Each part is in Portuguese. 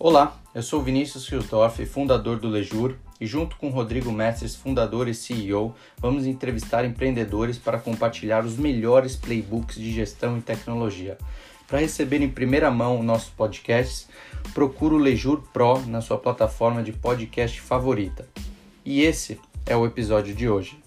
Olá, eu sou Vinícius Hilsdorf, fundador do Lejur, e junto com Rodrigo Mestres, fundador e CEO, vamos entrevistar empreendedores para compartilhar os melhores playbooks de gestão e tecnologia. Para receber em primeira mão nossos podcasts, procure o Lejur Pro na sua plataforma de podcast favorita. E esse é o episódio de hoje.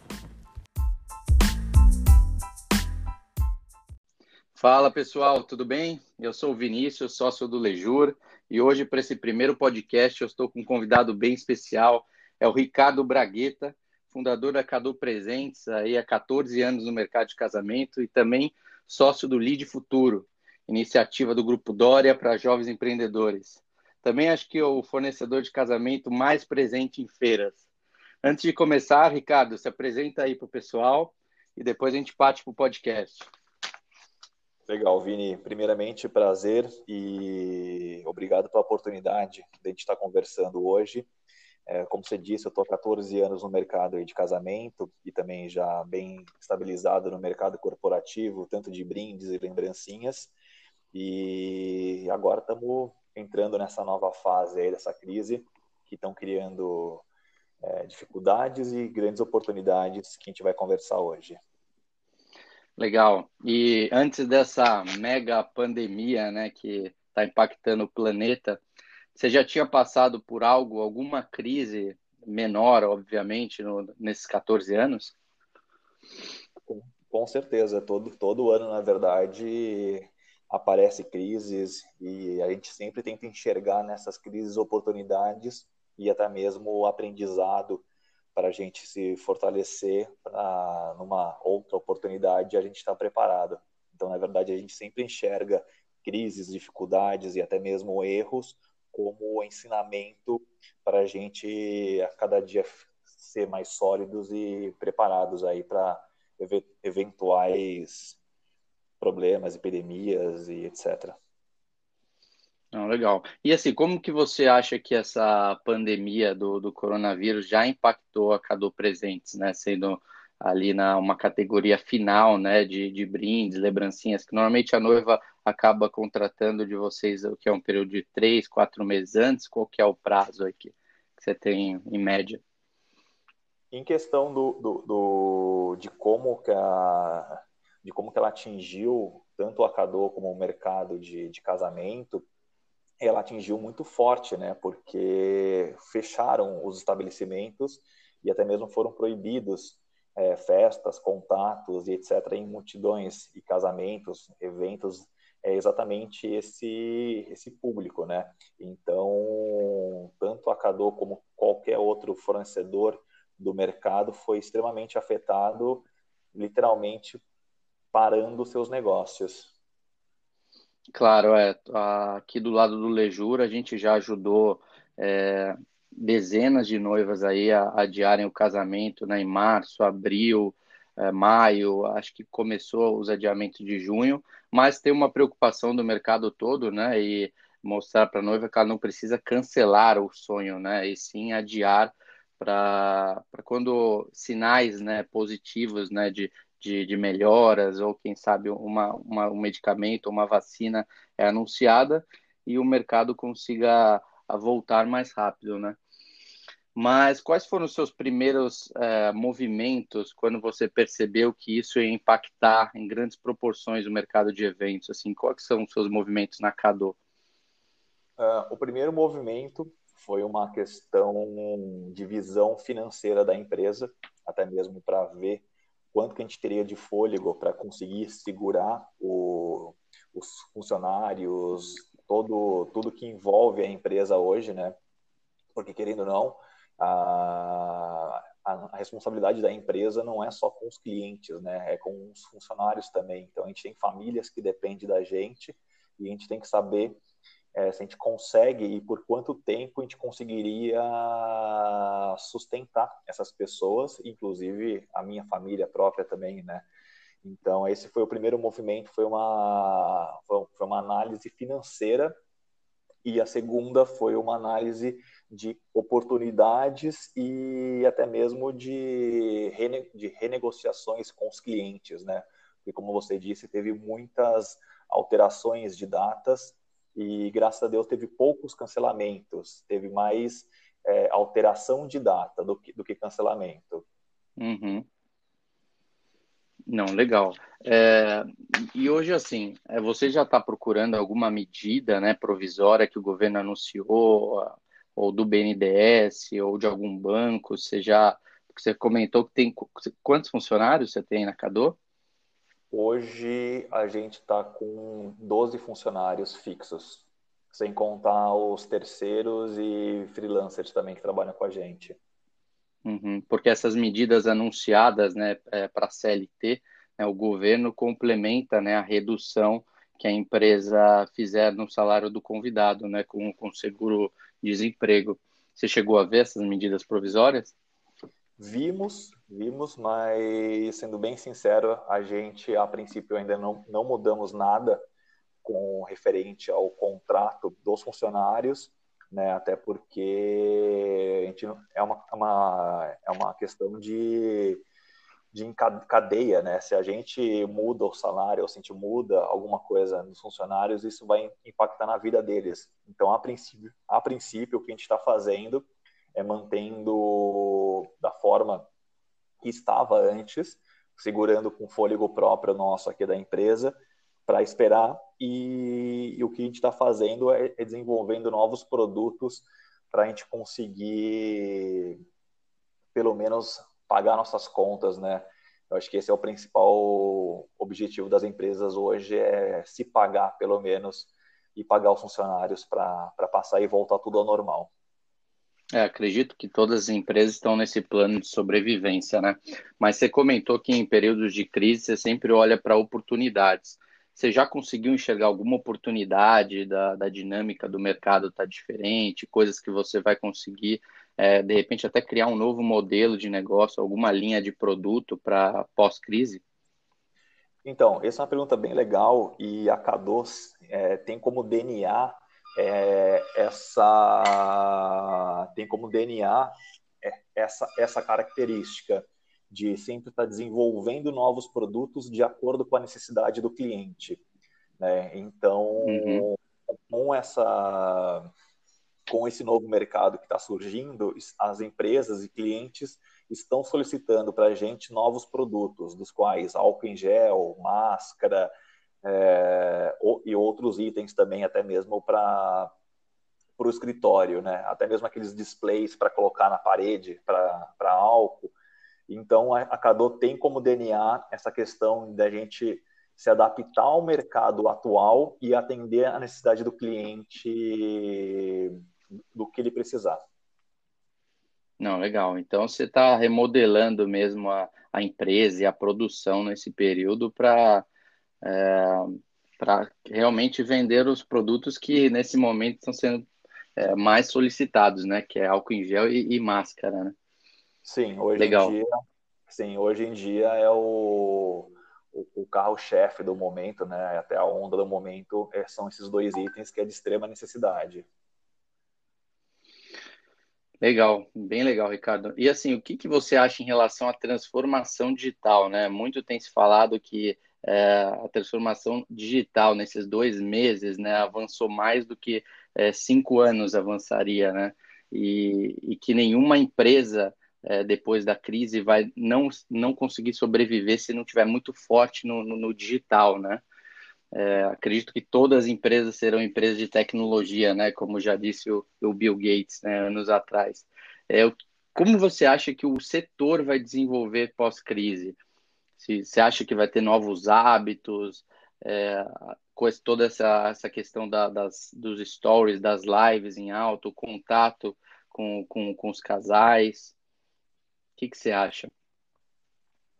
Fala pessoal, tudo bem? Eu sou o Vinícius, sócio do Lejur. E hoje, para esse primeiro podcast, eu estou com um convidado bem especial, é o Ricardo Bragueta, fundador da Cadu Presentes, aí há 14 anos no mercado de casamento e também sócio do Lead Futuro, iniciativa do Grupo Dória para jovens empreendedores. Também acho que é o fornecedor de casamento mais presente em feiras. Antes de começar, Ricardo, se apresenta aí para o pessoal e depois a gente parte para o podcast. Legal, Vini. Primeiramente, prazer e obrigado pela oportunidade de a gente estar conversando hoje. É, como você disse, eu estou há 14 anos no mercado de casamento e também já bem estabilizado no mercado corporativo, tanto de brindes e lembrancinhas. E agora estamos entrando nessa nova fase aí dessa crise, que estão criando é, dificuldades e grandes oportunidades que a gente vai conversar hoje. Legal. E antes dessa mega pandemia, né, que está impactando o planeta, você já tinha passado por algo, alguma crise menor, obviamente, no, nesses 14 anos? Com, certeza. Todo, todo ano, na verdade, aparece crises e a gente sempre tenta enxergar nessas crises oportunidades e até mesmo aprendizado para a gente se fortalecer pra, numa outra oportunidade a gente está preparado. Então, na verdade, a gente sempre enxerga crises, dificuldades e até mesmo erros como ensinamento para a gente a cada dia ser mais sólidos e preparados aí para eventuais problemas, epidemias e etc. Não, legal. E assim, como que você acha que essa pandemia do, do coronavírus já impactou a Cadu Presentes, né? Sendo ali na uma categoria final, né, de, de brindes, lembrancinhas, que normalmente a noiva acaba contratando de vocês, o que é um período de três, quatro meses antes, qual que é o prazo aqui que você tem em média? Em questão do, do, do de como que a de como que ela atingiu tanto a Cadu como o mercado de, de casamento, ela atingiu muito forte, né? Porque fecharam os estabelecimentos e até mesmo foram proibidos é, festas, contatos e etc. em multidões e casamentos, eventos é exatamente esse esse público, né? Então, tanto a Cadô como qualquer outro fornecedor do mercado foi extremamente afetado, literalmente parando seus negócios. Claro, é. Aqui do lado do Lejur, a gente já ajudou é, dezenas de noivas aí a adiarem o casamento né, em março, abril, é, maio, acho que começou os adiamentos de junho, mas tem uma preocupação do mercado todo, né? E mostrar para a noiva que ela não precisa cancelar o sonho, né? E sim adiar para quando sinais né, positivos né, de, de, de melhoras, ou quem sabe uma, uma, um medicamento, uma vacina é anunciada e o mercado consiga voltar mais rápido, né? Mas quais foram os seus primeiros é, movimentos quando você percebeu que isso ia impactar em grandes proporções o mercado de eventos? Assim, quais são os seus movimentos na Cado? Uh, o primeiro movimento foi uma questão de visão financeira da empresa, até mesmo para ver quanto que a gente teria de fôlego para conseguir segurar o, os funcionários, todo tudo que envolve a empresa hoje, né? Porque querendo ou não, a, a, responsabilidade da empresa não é só com os clientes, né? É com os funcionários também. Então a gente tem famílias que dependem da gente e a gente tem que saber é, se a gente consegue e por quanto tempo a gente conseguiria sustentar essas pessoas, inclusive a minha família própria também, né? Então esse foi o primeiro movimento, foi uma foi uma análise financeira e a segunda foi uma análise de oportunidades e até mesmo de, rene, de renegociações com os clientes, né? Porque como você disse, teve muitas alterações de datas e graças a Deus teve poucos cancelamentos, teve mais é, alteração de data do que, do que cancelamento. Uhum. Não, legal. É, e hoje, assim, é, você já está procurando alguma medida né, provisória que o governo anunciou, ou do BNDES, ou de algum banco? Você já. Você comentou que tem. Quantos funcionários você tem na Cadô? Hoje a gente está com 12 funcionários fixos, sem contar os terceiros e freelancers também que trabalham com a gente. Uhum, porque essas medidas anunciadas né, é, para a CLT, né, o governo complementa né, a redução que a empresa fizer no salário do convidado, né, com, com seguro-desemprego. Você chegou a ver essas medidas provisórias? Vimos, vimos, mas sendo bem sincero, a gente a princípio ainda não, não mudamos nada com referente ao contrato dos funcionários né? Até porque a gente é uma, uma, é uma questão de, de cadeia, né? Se a gente muda o salário ou se a gente muda alguma coisa nos funcionários, isso vai impactar na vida deles. Então, a princípio, a princípio o que a gente está fazendo é mantendo da forma que estava antes, segurando com fôlego próprio nosso aqui da empresa, para esperar e, e, o que a gente está fazendo é, é, desenvolvendo novos produtos para a gente conseguir pelo menos pagar nossas contas, né? Eu acho que esse é o principal objetivo das empresas hoje é se pagar pelo menos e pagar os funcionários para passar e voltar tudo ao normal. É, acredito que todas as empresas estão nesse plano de sobrevivência, né? Mas você comentou que em períodos de crise você sempre olha para oportunidades. Você já conseguiu enxergar alguma oportunidade da, da dinâmica do mercado tá diferente, coisas que você vai conseguir, é, de repente, até criar um novo modelo de negócio, alguma linha de produto para pós-crise? Então, essa é uma pergunta bem legal e a K2 é, tem como DNA é, essa tem como DNA é, essa, essa característica de sempre estar desenvolvendo novos produtos de acordo com a necessidade do cliente. Né? Então, uhum. com essa com esse novo mercado que está surgindo, as empresas e clientes estão solicitando para a gente novos produtos, dos quais álcool em gel, máscara é, e outros itens também, até mesmo para o escritório, né? até mesmo aqueles displays para colocar na parede para álcool. Então, a Cadô tem como DNA essa questão da gente se adaptar ao mercado atual e atender a necessidade do cliente do que ele precisar. Não, legal. Então, você está remodelando mesmo a, a empresa e a produção nesse período para é, para realmente vender os produtos que nesse momento estão sendo é, mais solicitados, né? Que é álcool em gel e, e máscara, né? Sim, hoje Legal. em dia, sim, hoje em dia é o, o, o carro-chefe do momento, né? Até a onda do momento é, são esses dois itens que é de extrema necessidade. Legal, bem legal, Ricardo. E assim, o que, que você acha em relação à transformação digital, né? Muito tem se falado que é, a transformação digital nesses dois meses, né, avançou mais do que é, cinco anos avançaria, né? E, e que nenhuma empresa é, depois da crise vai não, não conseguir sobreviver se não tiver muito forte no, no, no digital, né? É, acredito que todas as empresas serão empresas de tecnologia, né? Como já disse o, o Bill Gates, né, anos atrás. É, como você acha que o setor vai desenvolver pós-crise? Se você acha que vai ter novos hábitos, é, com toda essa, essa questão da, das, dos stories, das lives em alto, contato com, com, com os casais que, que você acha?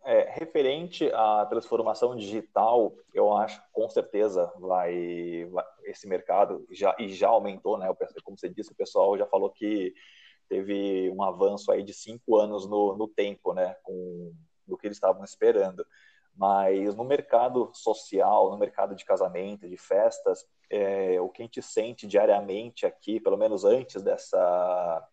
É, referente à transformação digital, eu acho que com certeza vai, vai, esse mercado já e já aumentou, né? Como você disse, o pessoal já falou que teve um avanço aí de cinco anos no, no tempo, né? Com do que eles estavam esperando. Mas no mercado social, no mercado de casamento, de festas, é, o que a gente sente diariamente aqui, pelo menos antes dessa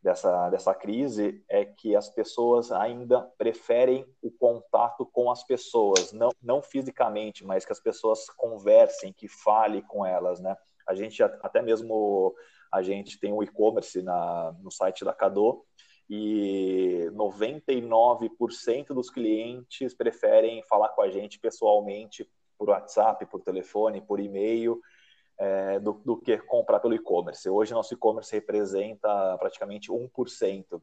dessa, dessa crise é que as pessoas ainda preferem o contato com as pessoas, não, não fisicamente, mas que as pessoas conversem, que fale com elas, né? A gente até mesmo a gente tem o e-commerce no site da Cado e 99% dos clientes preferem falar com a gente pessoalmente por WhatsApp, por telefone, por e-mail, é, do, do, que comprar pelo e-commerce. Hoje, nosso e-commerce representa praticamente 1%.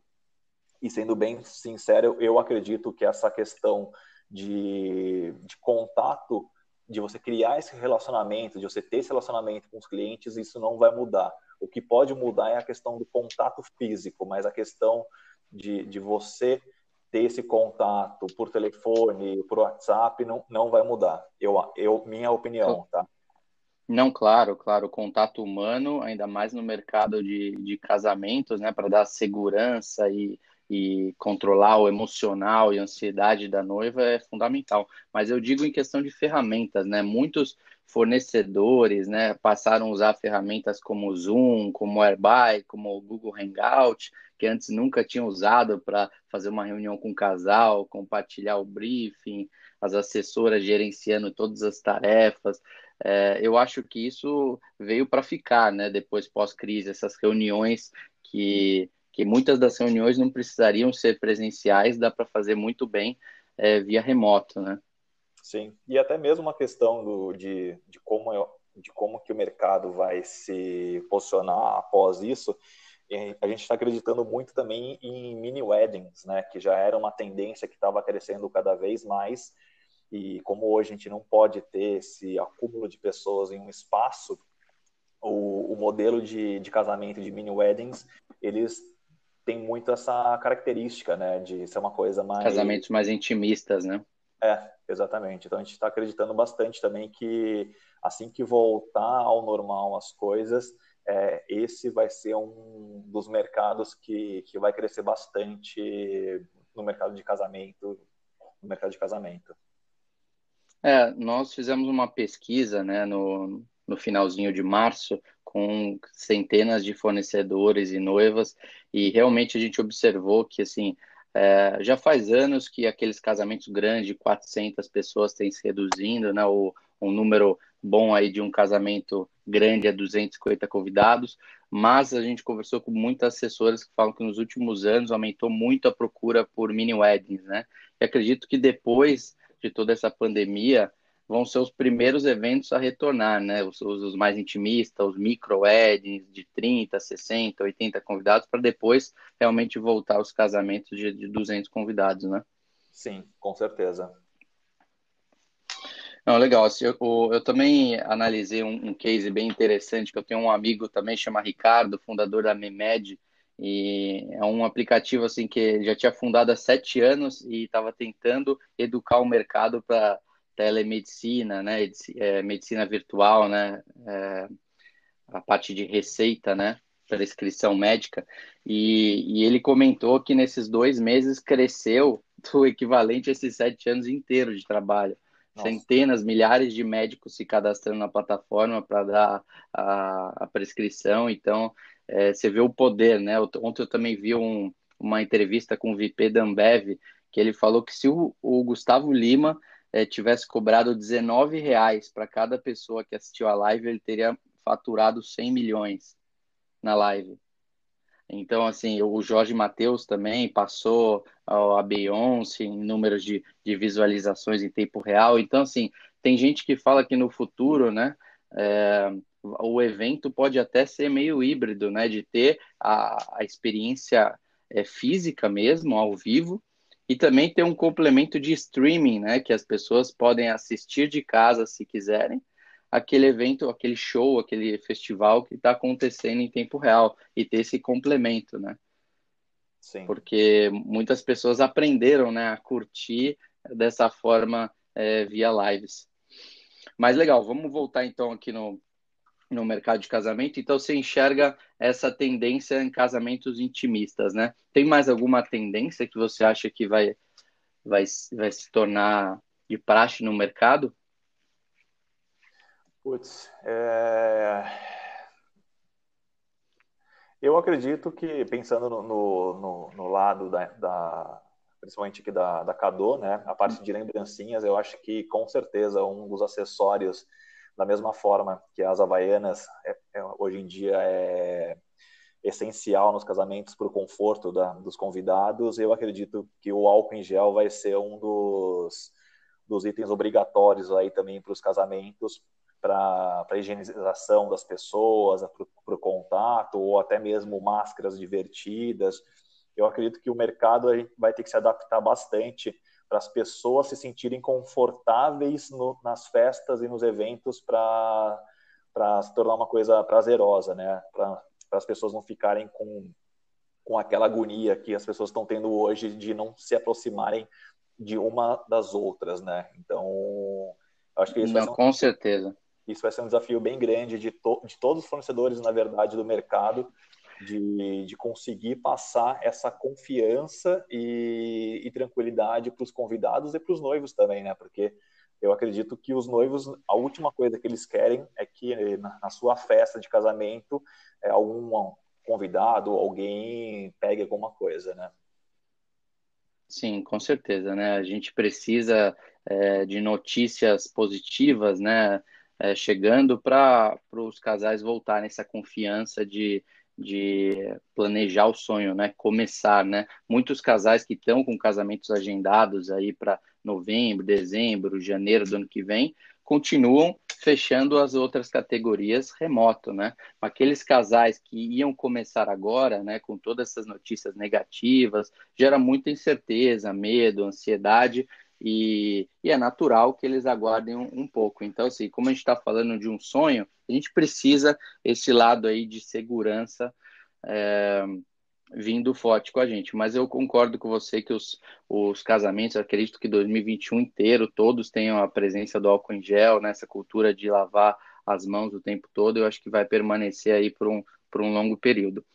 E sendo bem sincero, eu acredito que essa questão de, de contato, de você criar esse relacionamento, de você ter esse relacionamento com os clientes, isso não vai mudar. O que pode mudar é a questão do contato físico, mas a questão de, de você ter esse contato por telefone, por WhatsApp, não, não vai mudar. Eu, eu, minha opinião, tá? Não, claro, claro, o contato humano, ainda mais no mercado de, de casamentos, né, para dar segurança e, e controlar o emocional e a ansiedade da noiva é fundamental. Mas eu digo em questão de ferramentas, né, muitos fornecedores, né, passaram a usar ferramentas como o Zoom, como o Airby, como o Google Hangout, que antes nunca tinham usado para fazer uma reunião com o casal, compartilhar o briefing, as assessoras gerenciando todas as tarefas. É, eu acho que isso veio para ficar, né? Depois pós-crise, essas reuniões que, que muitas das reuniões não precisariam ser presenciais, dá para fazer muito bem é, via remoto, né? Sim, e até mesmo uma questão do, de, de, como, de como que o mercado vai se posicionar após isso, a gente está acreditando muito também em mini weddings, né, que já era uma tendência que estava crescendo cada vez mais, e como hoje a gente não pode ter esse acúmulo de pessoas em um espaço, o, o modelo de, de casamento de mini weddings, eles têm muito essa característica, né, de ser uma coisa mais... Casamentos mais intimistas, né? É, exatamente. Então a gente está acreditando bastante também que assim que voltar ao normal as coisas, é, esse vai ser um dos mercados que, que vai crescer bastante no mercado de casamento, no mercado de casamento. É, nós fizemos uma pesquisa né, no, no finalzinho de março com centenas de fornecedores e noivas e realmente a gente observou que assim é, já faz anos que aqueles casamentos grandes de 400 pessoas têm se reduzindo, né? O, um número bom aí de um casamento grande é 250 convidados, mas a gente conversou com muitas assessoras que falam que nos últimos anos aumentou muito a procura por mini weddings, né? E acredito que depois de toda essa pandemia, vão ser os primeiros eventos a retornar, né? Os, os mais intimistas, os micro weddings de 30, 60, 80 convidados, para depois realmente voltar aos casamentos de, de 200 convidados, né? Sim, com certeza. Não, legal. Assim, eu, eu, também analisei um, um, case bem interessante, que eu tenho um amigo também, chama Ricardo, fundador da Memed, e é um aplicativo assim que já tinha fundado há sete anos e estava tentando educar o mercado para telemedicina, né, é, medicina virtual, né, é, a parte de receita, né, prescrição médica, e, e, ele comentou que nesses dois meses cresceu o equivalente a esses sete anos inteiros de trabalho. Nossa. Centenas, milhares de médicos se cadastrando na plataforma para dar a, a prescrição, então é, você vê o poder, né? Ontem eu também vi um, uma entrevista com o VP da Ambev, que ele falou que se o, o Gustavo Lima é, tivesse cobrado 19 reais para cada pessoa que assistiu a live, ele teria faturado 100 milhões na live. Então, assim, o Jorge Matheus também passou a Beyoncé em números de, de visualizações em tempo real. Então, assim, tem gente que fala que no futuro, né, é, o evento pode até ser meio híbrido, né? De ter a, a experiência é, física mesmo, ao vivo, e também ter um complemento de streaming, né? Que as pessoas podem assistir de casa se quiserem aquele evento, aquele show, aquele festival que está acontecendo em tempo real e ter esse complemento, né? Sim. Porque muitas pessoas aprenderam, né, a curtir dessa forma é, via lives. Mas legal, vamos voltar então aqui no, no mercado de casamento, então você enxerga essa tendência em casamentos intimistas, né? Tem mais alguma tendência que você acha que vai, vai, vai se tornar de praxe no mercado? Putz, é... Eu acredito que, pensando no, no, no lado da, da, principalmente aqui da, da Cadô, né, a parte de lembrancinhas, eu acho que com certeza um dos acessórios, da mesma forma que as havaianas é, é, hoje em dia é essencial nos casamentos para o conforto da, dos convidados, eu acredito que o álcool em gel vai ser um dos, dos itens obrigatórios aí também para os casamentos, para a higienização das pessoas, para o contato, ou até mesmo máscaras divertidas. Eu acredito que o mercado vai ter que se adaptar bastante para as pessoas se sentirem confortáveis no, nas festas e nos eventos para se tornar uma coisa prazerosa, né? Para as pessoas não ficarem com, com aquela agonia que as pessoas estão tendo hoje de não se aproximarem de uma das outras, né? Então, acho que isso não, vai ser um... com certeza isso vai ser um desafio bem grande de, to de todos os fornecedores, na verdade, do mercado, de, de conseguir passar essa confiança e, e tranquilidade para os convidados e para os noivos também, né? Porque eu acredito que os noivos, a última coisa que eles querem é que na sua festa de casamento é, algum convidado, alguém pegue alguma coisa, né? Sim, com certeza, né? A gente precisa é, de notícias positivas, né? é, chegando para os casais voltarem essa confiança de, de planejar o sonho, né? Começar, né? Muitos casais que estão com casamentos agendados aí para novembro, dezembro, janeiro do ano que vem, continuam fechando as outras categorias remoto, né? Aqueles casais que iam começar agora, né, com todas essas notícias negativas, gera muita incerteza, medo, ansiedade, e, e, é natural que eles aguardem um, um pouco. Então, assim, como a gente está falando de um sonho, a gente precisa esse lado aí de segurança é, vindo forte com a gente. Mas eu concordo com você que os, os casamentos, acredito que 2021 inteiro, todos tenham a presença do álcool em gel, nessa né, cultura de lavar as mãos o tempo todo, eu acho que vai permanecer aí por um, por um longo período.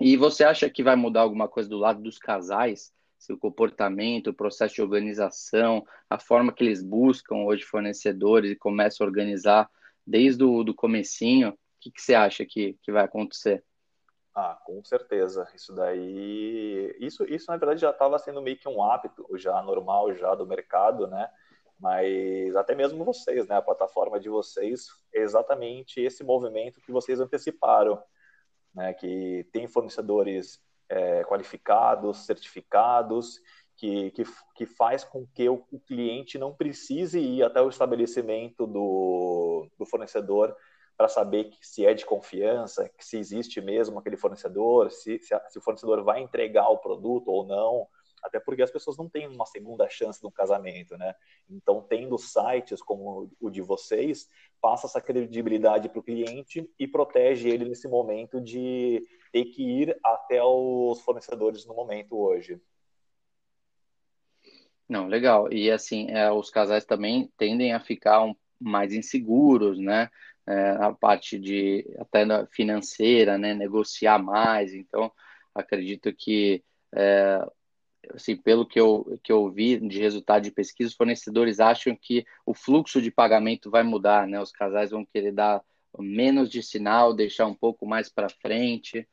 E você acha que vai mudar alguma coisa do lado dos casais? Seu comportamento, o processo de organização, a forma que eles buscam hoje fornecedores e começam a organizar desde o do comecinho, o que, que você acha que, que vai acontecer? Ah, com certeza. Isso daí, isso, isso na verdade já estava sendo meio que um hábito já normal já do mercado, né? Mas até mesmo vocês, né? A plataforma de vocês é exatamente esse movimento que vocês anteciparam, né? Que tem fornecedores é, qualificados, certificados, que, que, que, faz com que o, o, cliente não precise ir até o estabelecimento do, do fornecedor para saber que, se é de confiança, que se existe mesmo aquele fornecedor, se, se, a, se o fornecedor vai entregar o produto ou não até porque as pessoas não têm uma segunda chance no casamento, né? Então, tendo sites como o de vocês, passa essa credibilidade para o cliente e protege ele nesse momento de ter que ir até os fornecedores no momento hoje. Não, legal. E assim, é, os casais também tendem a ficar um, mais inseguros, né? É, a parte de até financeira, né? Negociar mais. Então, acredito que é, assim, pelo que eu, que eu vi de resultado de pesquisa, os fornecedores acham que o fluxo de pagamento vai mudar, né? Os casais vão querer dar menos de sinal, deixar um pouco mais para frente,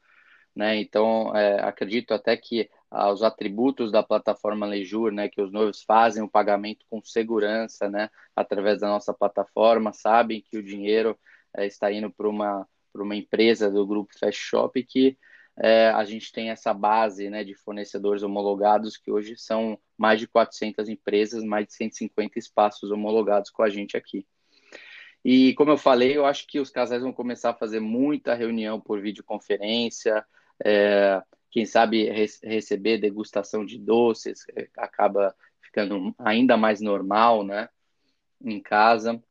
né? Então, é, acredito até que ah, os atributos da plataforma Lejur, né, que os noivos fazem o pagamento com segurança, né, através da nossa plataforma, sabem que o dinheiro é, está indo para uma, uma empresa do grupo Fast Shop que é, a gente tem essa base né, de fornecedores homologados, que hoje são mais de 400 empresas, mais de 150 espaços homologados com a gente aqui. E como eu falei, eu acho que os casais vão começar a fazer muita reunião por videoconferência, é, quem sabe re receber degustação de doces, é, acaba ficando ainda mais normal né, em casa.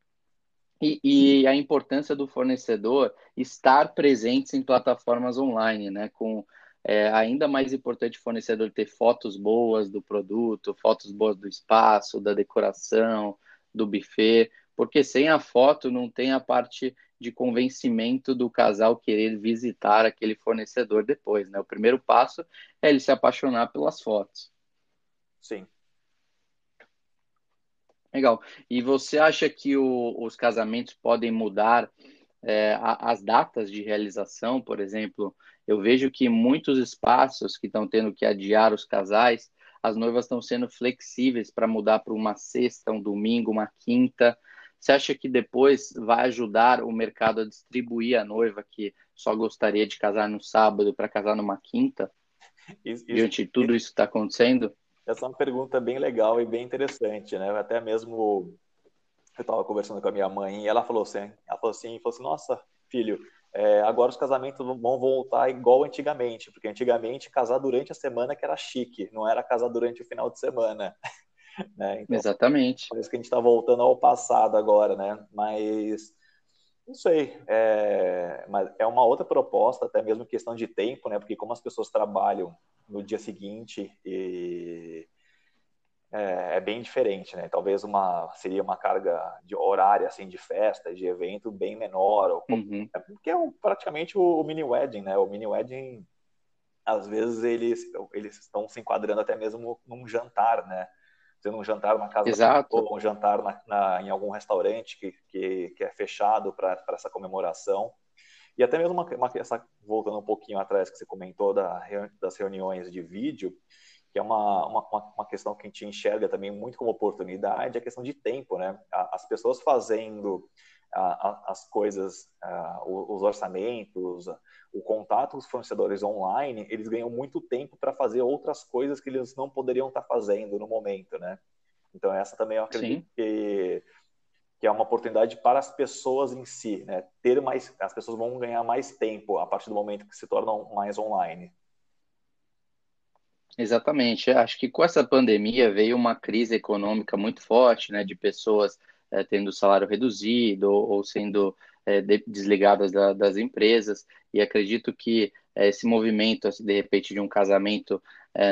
E, e, a importância do fornecedor estar presente em plataformas online, né? Com é, ainda mais importante o fornecedor ter fotos boas do produto, fotos boas do espaço, da decoração, do buffet, porque sem a foto não tem a parte de convencimento do casal querer visitar aquele fornecedor depois, né? O primeiro passo é ele se apaixonar pelas fotos. Sim. Legal. E você acha que o, os casamentos podem mudar é, as datas de realização, por exemplo, eu vejo que muitos espaços que estão tendo que adiar os casais, as noivas estão sendo flexíveis para mudar para uma sexta, um domingo, uma quinta. Você acha que depois vai ajudar o mercado a distribuir a noiva que só gostaria de casar no sábado para casar numa quinta? Isso, diante de tudo isso que está acontecendo? Essa é uma pergunta bem legal e bem interessante, né? Até mesmo eu estava conversando com a minha mãe e ela falou assim, ela falou assim, falou assim, nossa, filho, é, agora os casamentos vão voltar igual antigamente, porque antigamente casar durante a semana que era chique, não era casar durante o final de semana. né? Então, Exatamente. Parece que a gente está voltando ao passado agora, né? Mas não sei, é, mas é uma outra proposta, até mesmo questão de tempo, né? Porque como as pessoas trabalham no dia seguinte e é, é, bem diferente, né? Talvez uma seria uma carga de horária assim de festa, de evento bem menor, uhum. é porque é praticamente o, o, mini wedding, né? O mini wedding às vezes eles eles estão se enquadrando até mesmo num jantar, né? Fazendo um jantar na casa Exato. ou um jantar na, na, em algum restaurante que, que, que é fechado para essa comemoração. E até mesmo uma, uma, essa, voltando um pouquinho atrás que você comentou da, das reuniões de vídeo, que é uma, uma, uma questão que a gente enxerga também muito como oportunidade, a questão de tempo, né? As pessoas fazendo as coisas, os orçamentos, o contato com os fornecedores online, eles ganham muito tempo para fazer outras coisas que eles não poderiam estar tá fazendo no momento, né? Então essa também eu acredito que, que é uma oportunidade para as pessoas em si, né? Ter mais, as pessoas vão ganhar mais tempo a partir do momento que se tornam mais online. Exatamente. Acho que com essa pandemia veio uma crise econômica muito forte, né, de pessoas é, tendo salário reduzido ou, ou sendo é, de, desligadas da, das empresas. E acredito que é, esse movimento, assim, de repente, de um casamento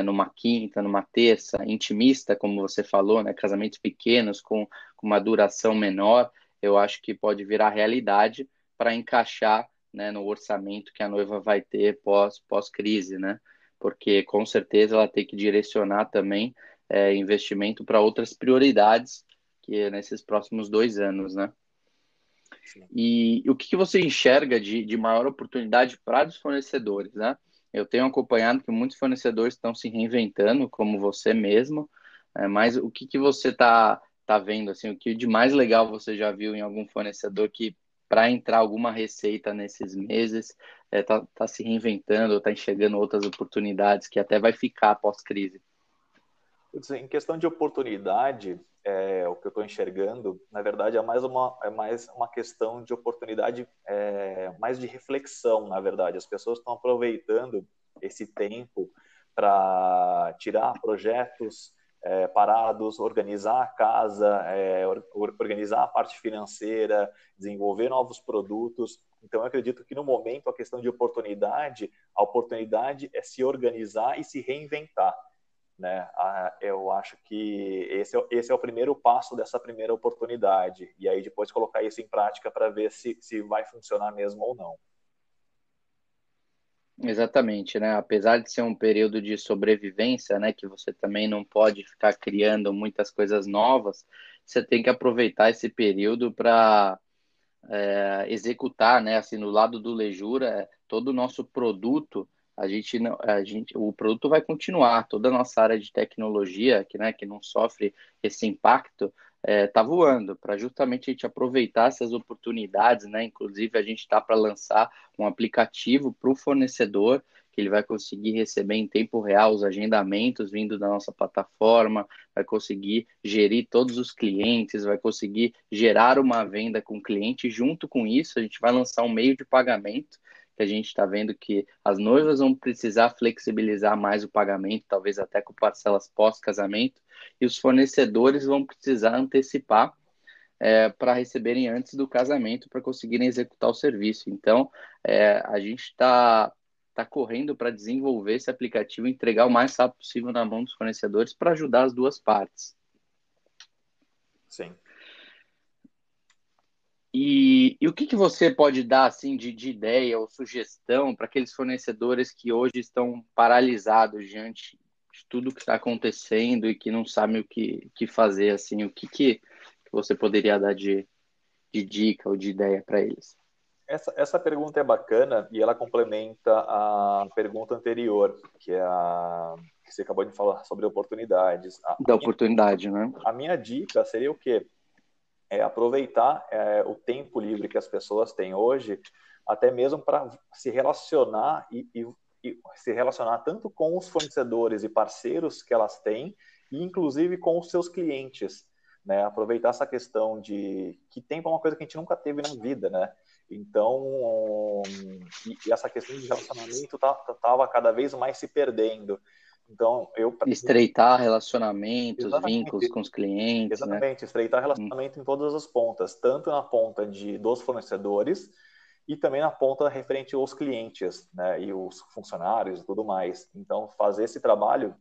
numa quinta, numa terça, intimista, como você falou, né, casamentos pequenos com, com uma duração menor, eu acho que pode virar realidade para encaixar né, no orçamento que a noiva vai ter pós, pós-crise, né? porque com certeza ela tem que direcionar também é, investimento para outras prioridades que é nesses próximos dois anos, né? E, e, o que, você enxerga de, de maior oportunidade para os fornecedores, né? Eu tenho acompanhado que muitos fornecedores estão se reinventando, como você mesmo, é, mas o que, que você está tá vendo, assim, o que de mais legal você já viu em algum fornecedor que para entrar alguma receita nesses meses, está é, tá, tá se reinventando, está enxergando outras oportunidades que até vai ficar pós-crise? Em questão de oportunidade, é, o que eu estou enxergando, na verdade, é mais uma, é mais uma questão de oportunidade, é, mais de reflexão, na verdade. As pessoas estão aproveitando esse tempo para tirar projetos é, parados, organizar a casa, é, organizar a parte financeira, desenvolver novos produtos. Então, eu acredito que no momento a questão de oportunidade, a oportunidade é se organizar e se reinventar. Né? Eu acho que esse é, esse é o primeiro passo dessa primeira oportunidade. E aí depois colocar isso em prática para ver se, se vai funcionar mesmo ou não. Exatamente, né? Apesar de ser um período de sobrevivência, né, que você também não pode ficar criando muitas coisas novas, você tem que aproveitar esse período para é, executar, né? Assim, no lado do Lejura, todo o nosso produto, a gente não, a gente, o produto vai continuar, toda a nossa área de tecnologia, que, né, que não sofre esse impacto, está é, tá voando, para justamente a gente aproveitar essas oportunidades, né? Inclusive, a gente está para lançar um aplicativo para o fornecedor, que ele vai conseguir receber em tempo real os agendamentos vindo da nossa plataforma, vai conseguir gerir todos os clientes, vai conseguir gerar uma venda com o cliente. Junto com isso, a gente vai lançar um meio de pagamento que a gente está vendo que as noivas vão precisar flexibilizar mais o pagamento, talvez até com parcelas pós-casamento, e os fornecedores vão precisar antecipar é, para receberem antes do casamento para conseguirem executar o serviço. Então, é, a gente está tá correndo para desenvolver esse aplicativo e entregar o mais rápido possível na mão dos fornecedores para ajudar as duas partes. Sim. E, e, o que, que você pode dar assim de, de ideia ou sugestão para aqueles fornecedores que hoje estão paralisados diante de tudo que está acontecendo e que não sabem o que, que fazer assim o que, que você poderia dar de, de dica ou de ideia para eles Essa, essa pergunta é bacana e ela complementa a pergunta anterior, que é a que você acabou de falar sobre oportunidades. A, da oportunidade, minha, né? A minha dica seria o quê? É aproveitar é, o tempo livre que as pessoas têm hoje, até mesmo para se relacionar e, e, e se relacionar tanto com os fornecedores e parceiros que elas têm, e inclusive com os seus clientes. Né, aproveitar essa questão de que tempo é uma coisa que a gente nunca teve na vida, né? Então, e, e essa questão de relacionamento estava tá, cada vez mais se perdendo. Então, eu estreitar relacionamentos, exatamente, vínculos com os clientes, né? exatamente, né? estreitar relacionamento hum. em todas as pontas, tanto na ponta de dos fornecedores e também na ponta referente aos clientes, né, e os funcionários e tudo mais. Então, fazer esse trabalho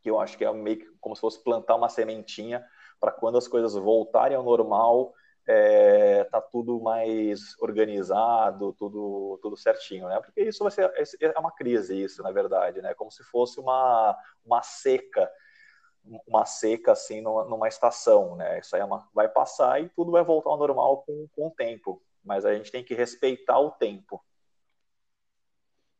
que eu acho que é meio como se fosse plantar uma sementinha para quando as coisas voltarem ao normal, é, tá tudo mais organizado, tudo, tudo certinho, né? Porque isso vai ser é uma crise, isso, na verdade, né? Como se fosse uma, uma seca, uma seca assim numa, estação, né? Isso aí é uma, vai passar e tudo vai voltar ao normal com, com o tempo. Mas a gente tem que respeitar o tempo.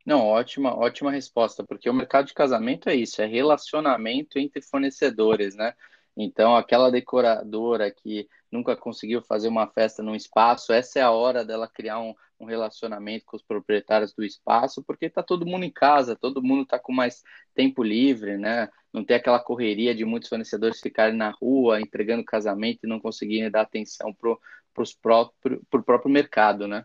Não, ótima, ótima resposta, porque o mercado de casamento é isso, é relacionamento entre fornecedores, né? Então, aquela decoradora que nunca conseguiu fazer uma festa num espaço, essa é a hora dela criar um, um relacionamento com os proprietários do espaço, porque está todo mundo em casa, todo mundo está com mais tempo livre, né? Não tem aquela correria de muitos fornecedores ficarem na rua entregando casamento e não conseguirem dar atenção para o próprio, próprio mercado, né?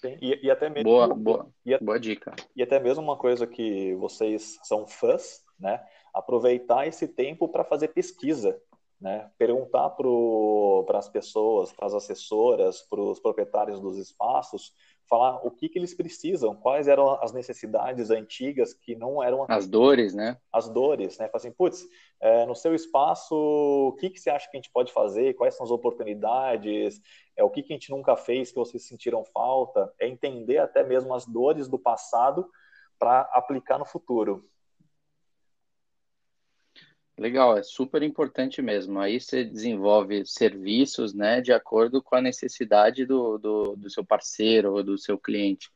Sim, e, e até mesmo. Boa, boa, e, boa dica. E até mesmo uma coisa que vocês são fãs, né? aproveitar esse tempo para fazer pesquisa, né? perguntar para as pessoas, para as assessoras, para os proprietários dos espaços, falar o que, que eles precisam, quais eram as necessidades antigas que não eram as dores, né? As dores, né? Falar assim, putz, é, no seu espaço, o que, que você acha que a gente pode fazer? Quais são as oportunidades? É o que, que a gente nunca fez que vocês sentiram falta? É entender até mesmo as dores do passado para aplicar no futuro. Legal, é super importante mesmo. Aí você desenvolve serviços, né, de acordo com a necessidade do, do, do seu parceiro ou do seu cliente.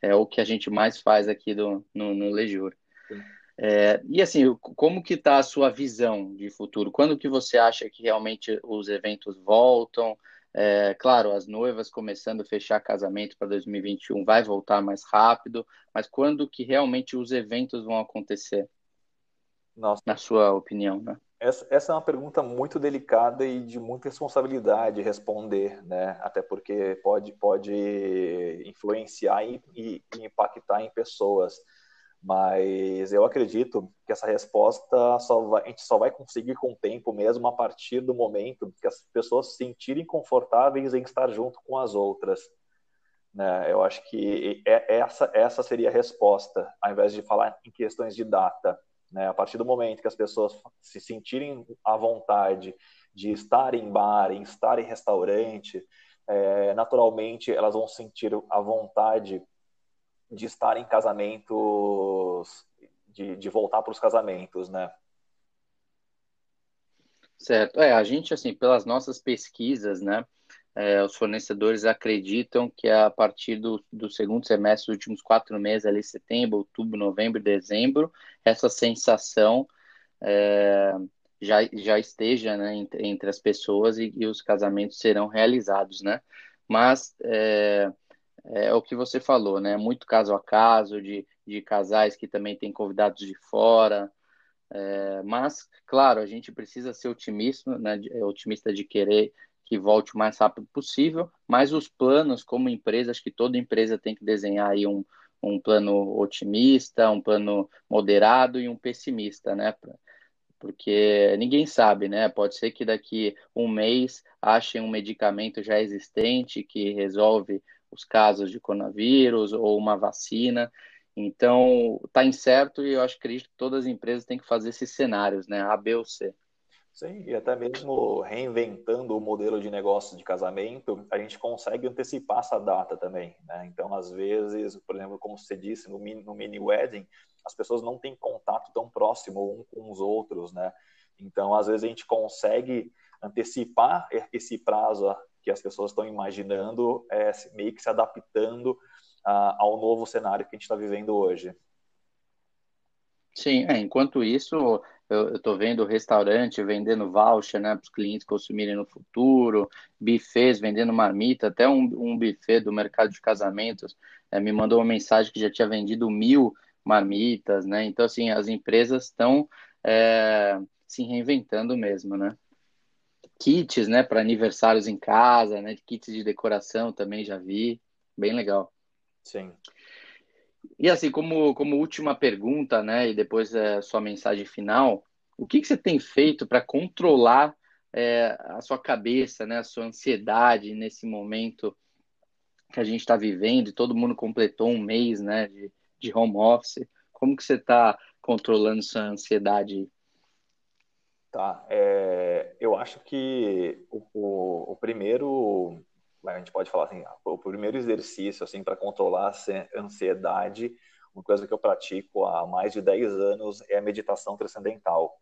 É o que a gente mais faz aqui do, no, no Lejur. É, e assim, como que está a sua visão de futuro? Quando que você acha que realmente os eventos voltam? É, claro, as noivas começando a fechar casamento para 2021 vai voltar mais rápido, mas quando que realmente os eventos vão acontecer? Nossa. Na sua opinião, né? Essa, essa, é uma pergunta muito delicada e de muita responsabilidade responder, né? Até porque pode, pode influenciar e, e, impactar em pessoas. Mas eu acredito que essa resposta só vai, a gente só vai conseguir com o tempo mesmo a partir do momento que as pessoas se sentirem confortáveis em estar junto com as outras. Né? Eu acho que é, essa, essa seria a resposta, ao invés de falar em questões de data. Né? A partir do momento que as pessoas se sentirem à vontade de estar em bar, em estar em restaurante, é, naturalmente elas vão sentir a vontade de estar em casamentos, de, de voltar para os casamentos, né? Certo. É, a gente, assim, pelas nossas pesquisas, né, é, os fornecedores acreditam que a partir do, do segundo semestre, dos últimos quatro meses, ali setembro, outubro, novembro, dezembro, essa sensação é, já, já esteja né, entre, entre, as pessoas e, e, os casamentos serão realizados, né? Mas é, é, o que você falou, né? Muito caso a caso, de, de casais que também têm convidados de fora, é, mas, claro, a gente precisa ser otimista, né, otimista de querer que volte o mais rápido possível, mas os planos, como empresa, acho que toda empresa tem que desenhar aí um, um plano otimista, um plano moderado e um pessimista, né? Porque ninguém sabe, né? Pode ser que daqui um mês achem um medicamento já existente que resolve os casos de coronavírus ou uma vacina. Então, está incerto e eu acho que todas as empresas têm que fazer esses cenários, né? A, B ou C. Sim, e até mesmo reinventando o modelo de negócio de casamento, a gente consegue antecipar essa data também. Né? Então, às vezes, por exemplo, como você disse, no mini, no mini wedding, as pessoas não têm contato tão próximo um com os outros, né? Então, às vezes, a gente consegue antecipar esse prazo que as pessoas estão imaginando, é, meio que se adaptando ao novo cenário que a gente está vivendo hoje. Sim, é, enquanto isso, eu estou vendo restaurante vendendo voucher né, para os clientes consumirem no futuro, buffets vendendo marmita, até um, um buffet do mercado de casamentos é, me mandou uma mensagem que já tinha vendido mil marmitas, né? Então, assim, as empresas estão é, se reinventando mesmo, né? Kits, né, para aniversários em casa, né? Kits de decoração também já vi, bem legal. Sim. E assim, como, como última pergunta, né, e depois é, sua mensagem final, o que, que você tem feito para controlar é, a sua cabeça, né, a sua ansiedade nesse momento que a gente está vivendo e todo mundo completou um mês, né, de, de home office? Como que você está controlando sua ansiedade? Tá, é, eu acho que o, o, o primeiro a gente pode falar assim, o primeiro exercício assim para controlar a ansiedade, uma coisa que eu pratico há mais de 10 anos é a meditação transcendental.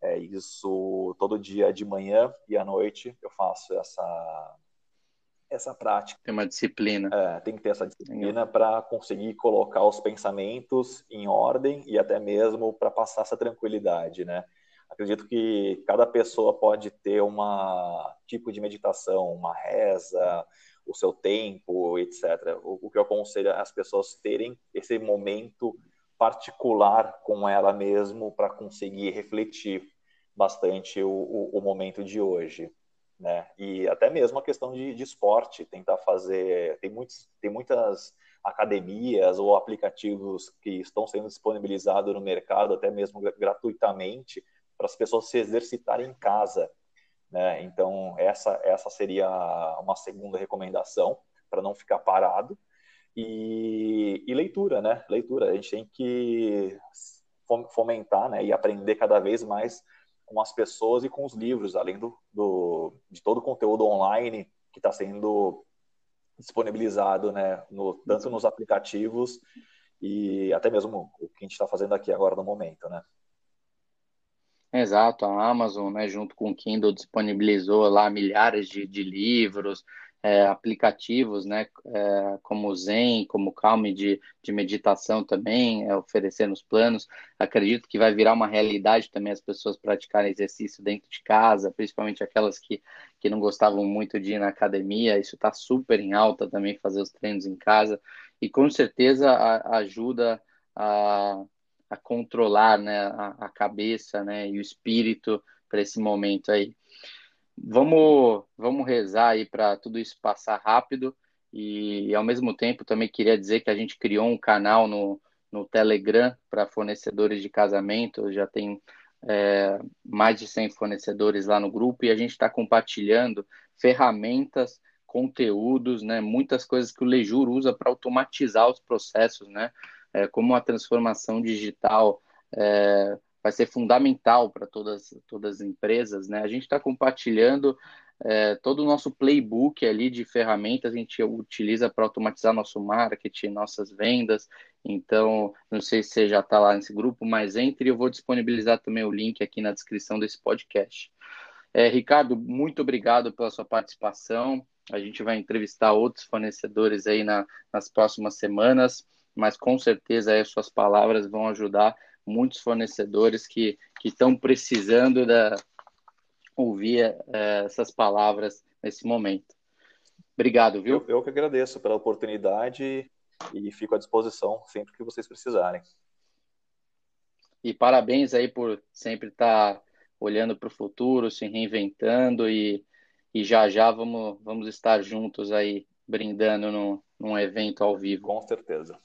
É isso todo dia de manhã e à noite eu faço essa essa prática. Tem uma disciplina. É, tem que ter essa disciplina para conseguir colocar os pensamentos em ordem e até mesmo para passar essa tranquilidade, né? Acredito que cada pessoa pode ter uma tipo de meditação, uma reza, o seu tempo, etc. O, que eu aconselho é as pessoas terem esse momento particular com ela mesmo para conseguir refletir bastante o, o, o, momento de hoje, né? E até mesmo a questão de, de esporte, tentar fazer, tem muitos, tem muitas academias ou aplicativos que estão sendo disponibilizados no mercado, até mesmo gratuitamente, para as pessoas se exercitarem em casa. Né? Então, essa, essa seria uma segunda recomendação para não ficar parado. E, e, leitura, né? Leitura. A gente tem que fomentar né? e aprender cada vez mais com as pessoas e com os livros, além do, do de todo o conteúdo online que está sendo disponibilizado, né? No, tanto nos aplicativos e até mesmo o que a gente está fazendo aqui agora no momento, né? Exato, a Amazon, né, junto com o Kindle, disponibilizou lá milhares de, de livros, é, aplicativos, né, é, como o Zen, como o de, de meditação também, é, oferecendo os planos. Acredito que vai virar uma realidade também as pessoas praticarem exercício dentro de casa, principalmente aquelas que, que não gostavam muito de ir na academia. Isso está super em alta também, fazer os treinos em casa. E com certeza a, ajuda a a controlar né, a, a cabeça né, e o espírito para esse momento aí. Vamos, vamos rezar aí para tudo isso passar rápido e, ao mesmo tempo também queria dizer que a gente criou um canal no, no Telegram para fornecedores de casamento, já tem é, mais de 100 fornecedores lá no grupo e a gente está compartilhando ferramentas, conteúdos, né, muitas coisas que o Lejur usa para automatizar os processos, né, é, como a transformação digital é, vai ser fundamental para todas, todas as empresas, né? A gente está compartilhando é, todo o nosso playbook ali de ferramentas, a gente utiliza para automatizar nosso marketing, nossas vendas. Então, não sei se você já está lá nesse grupo, mas entre, eu vou disponibilizar também o link aqui na descrição desse podcast. É, Ricardo, muito obrigado pela sua participação. A gente vai entrevistar outros fornecedores aí na, nas próximas semanas mas com certeza as suas palavras vão ajudar muitos fornecedores que estão precisando da, ouvir é, essas palavras nesse momento. Obrigado, viu? Eu, eu que agradeço pela oportunidade e fico à disposição sempre que vocês precisarem. E parabéns aí por sempre estar olhando para o futuro, se reinventando e, e já já vamos, vamos estar juntos aí brindando no, num evento ao vivo. Com certeza.